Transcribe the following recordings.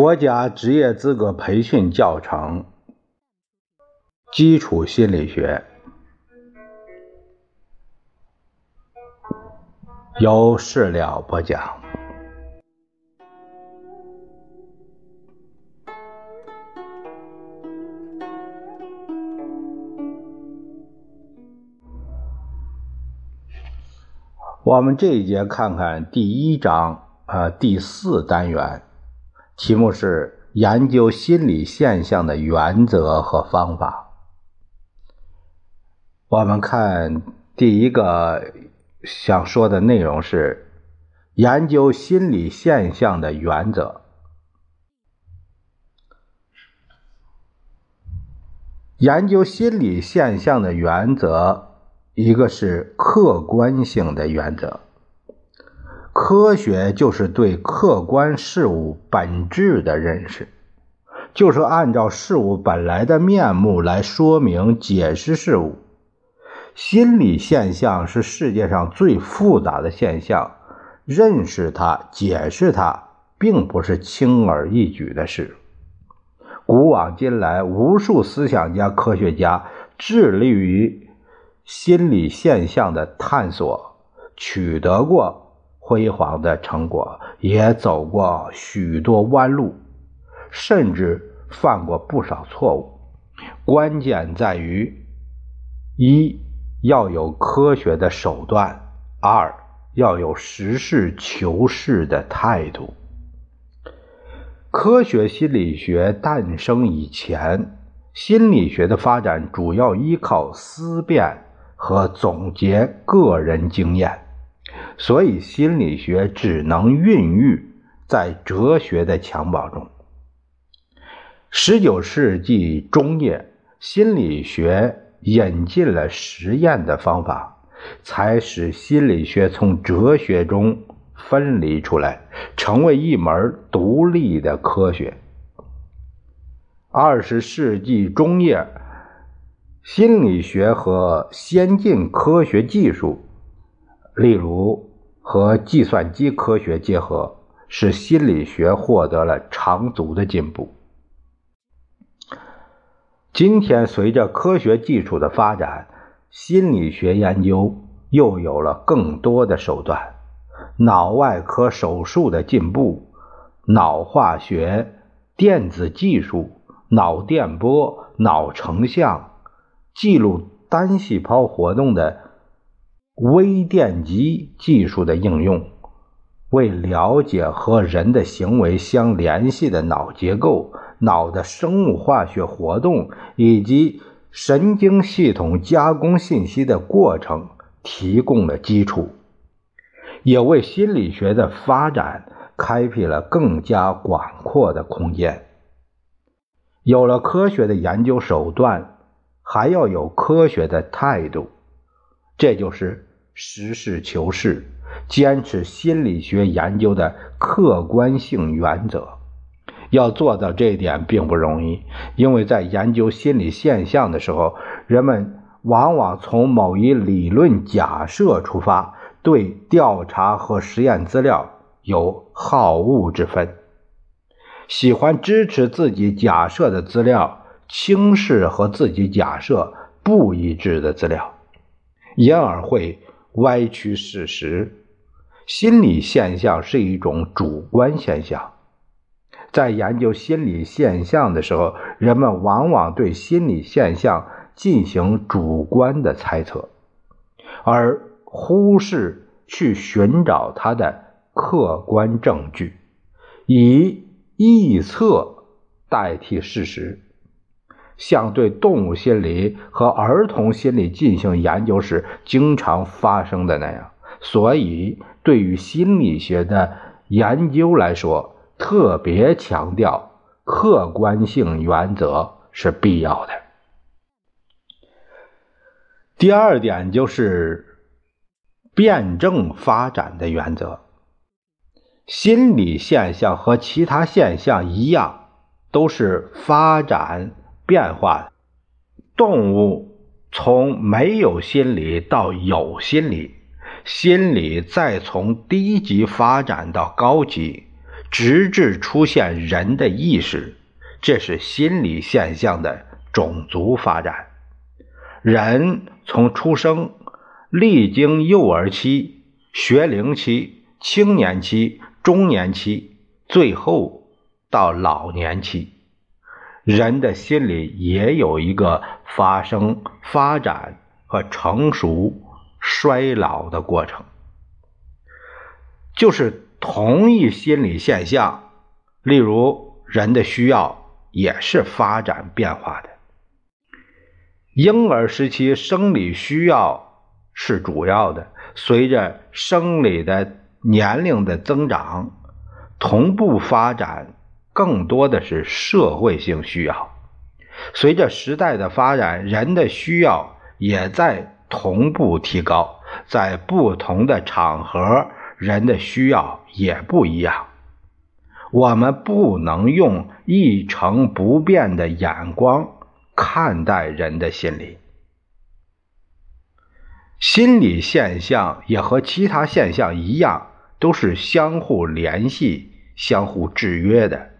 国家职业资格培训教程，基础心理学，由事了播讲。我们这一节看看第一章，呃，第四单元。题目是研究心理现象的原则和方法。我们看第一个想说的内容是研究心理现象的原则。研究心理现象的原则，一个是客观性的原则。科学就是对客观事物本质的认识，就是按照事物本来的面目来说明解释事物。心理现象是世界上最复杂的现象，认识它、解释它，并不是轻而易举的事。古往今来，无数思想家、科学家致力于心理现象的探索，取得过。辉煌的成果，也走过许多弯路，甚至犯过不少错误。关键在于：一要有科学的手段；二要有实事求是的态度。科学心理学诞生以前，心理学的发展主要依靠思辨和总结个人经验。所以，心理学只能孕育在哲学的襁褓中。十九世纪中叶，心理学引进了实验的方法，才使心理学从哲学中分离出来，成为一门独立的科学。二十世纪中叶，心理学和先进科学技术，例如。和计算机科学结合，使心理学获得了长足的进步。今天，随着科学技术的发展，心理学研究又有了更多的手段。脑外科手术的进步，脑化学、电子技术、脑电波、脑成像、记录单细胞活动的。微电极技术的应用，为了解和人的行为相联系的脑结构、脑的生物化学活动以及神经系统加工信息的过程提供了基础，也为心理学的发展开辟了更加广阔的空间。有了科学的研究手段，还要有科学的态度，这就是。实事求是，坚持心理学研究的客观性原则。要做到这一点并不容易，因为在研究心理现象的时候，人们往往从某一理论假设出发，对调查和实验资料有好恶之分，喜欢支持自己假设的资料，轻视和自己假设不一致的资料，因而会。歪曲事实，心理现象是一种主观现象。在研究心理现象的时候，人们往往对心理现象进行主观的猜测，而忽视去寻找它的客观证据，以臆测代替事实。像对动物心理和儿童心理进行研究时经常发生的那样，所以对于心理学的研究来说，特别强调客观性原则是必要的。第二点就是辩证发展的原则。心理现象和其他现象一样，都是发展。变化，动物从没有心理到有心理，心理再从低级发展到高级，直至出现人的意识，这是心理现象的种族发展。人从出生，历经幼儿期、学龄期、青年期、中年期，最后到老年期，人的心里也有一个发生、发展和成熟、衰老的过程，就是同一心理现象。例如，人的需要也是发展变化的。婴儿时期生理需要是主要的，随着生理的年龄的增长，同步发展更多的是社会性需要。随着时代的发展，人的需要也在同步提高，在不同的场合，人的需要也不一样。我们不能用一成不变的眼光。看待人的心理，心理现象也和其他现象一样，都是相互联系、相互制约的。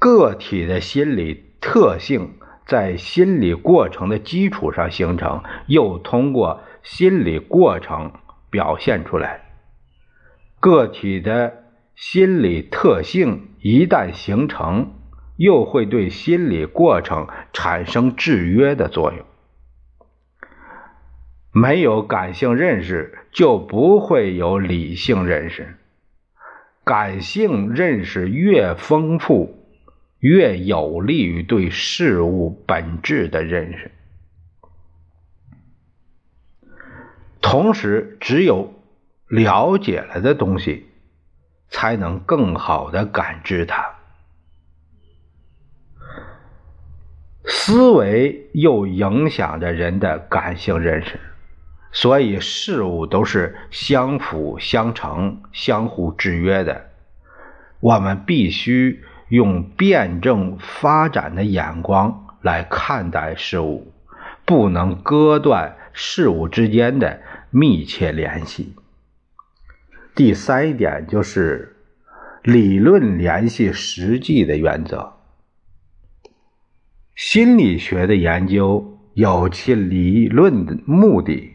个体的心理特性在心理过程的基础上形成，又通过心理过程表现出来。个体的心理特性一旦形成，又会对心理过程产生制约的作用。没有感性认识，就不会有理性认识。感性认识越丰富，越有利于对事物本质的认识。同时，只有了解了的东西，才能更好的感知它。思维又影响着人的感性认识，所以事物都是相辅相成、相互制约的。我们必须用辩证发展的眼光来看待事物，不能割断事物之间的密切联系。第三一点就是理论联系实际的原则。心理学的研究有其理论的目的，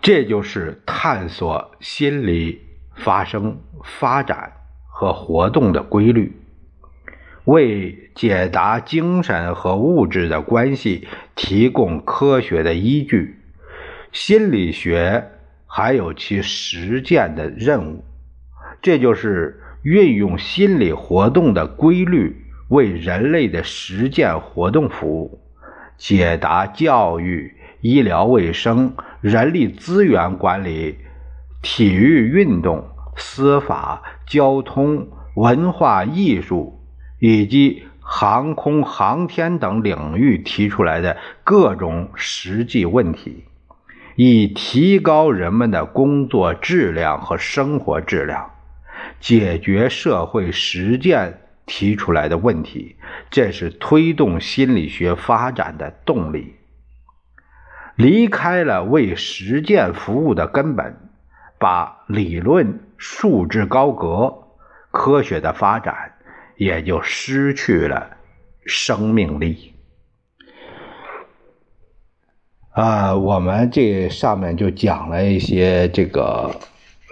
这就是探索心理发生、发展和活动的规律，为解答精神和物质的关系提供科学的依据。心理学还有其实践的任务，这就是运用心理活动的规律。为人类的实践活动服务，解答教育、医疗卫生、人力资源管理、体育运动、司法、交通、文化艺术以及航空航天等领域提出来的各种实际问题，以提高人们的工作质量和生活质量，解决社会实践。提出来的问题，这是推动心理学发展的动力。离开了为实践服务的根本，把理论束之高阁，科学的发展也就失去了生命力。啊，我们这上面就讲了一些这个。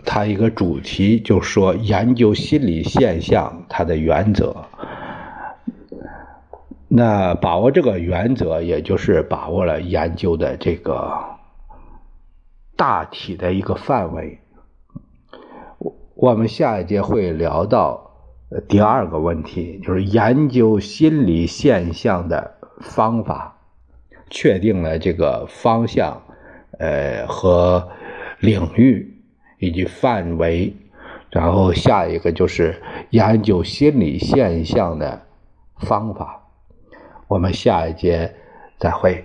它一个主题就说研究心理现象它的原则，那把握这个原则，也就是把握了研究的这个大体的一个范围。我我们下一节会聊到第二个问题，就是研究心理现象的方法，确定了这个方向，呃和领域。以及范围，然后下一个就是研究心理现象的方法。我们下一节再会。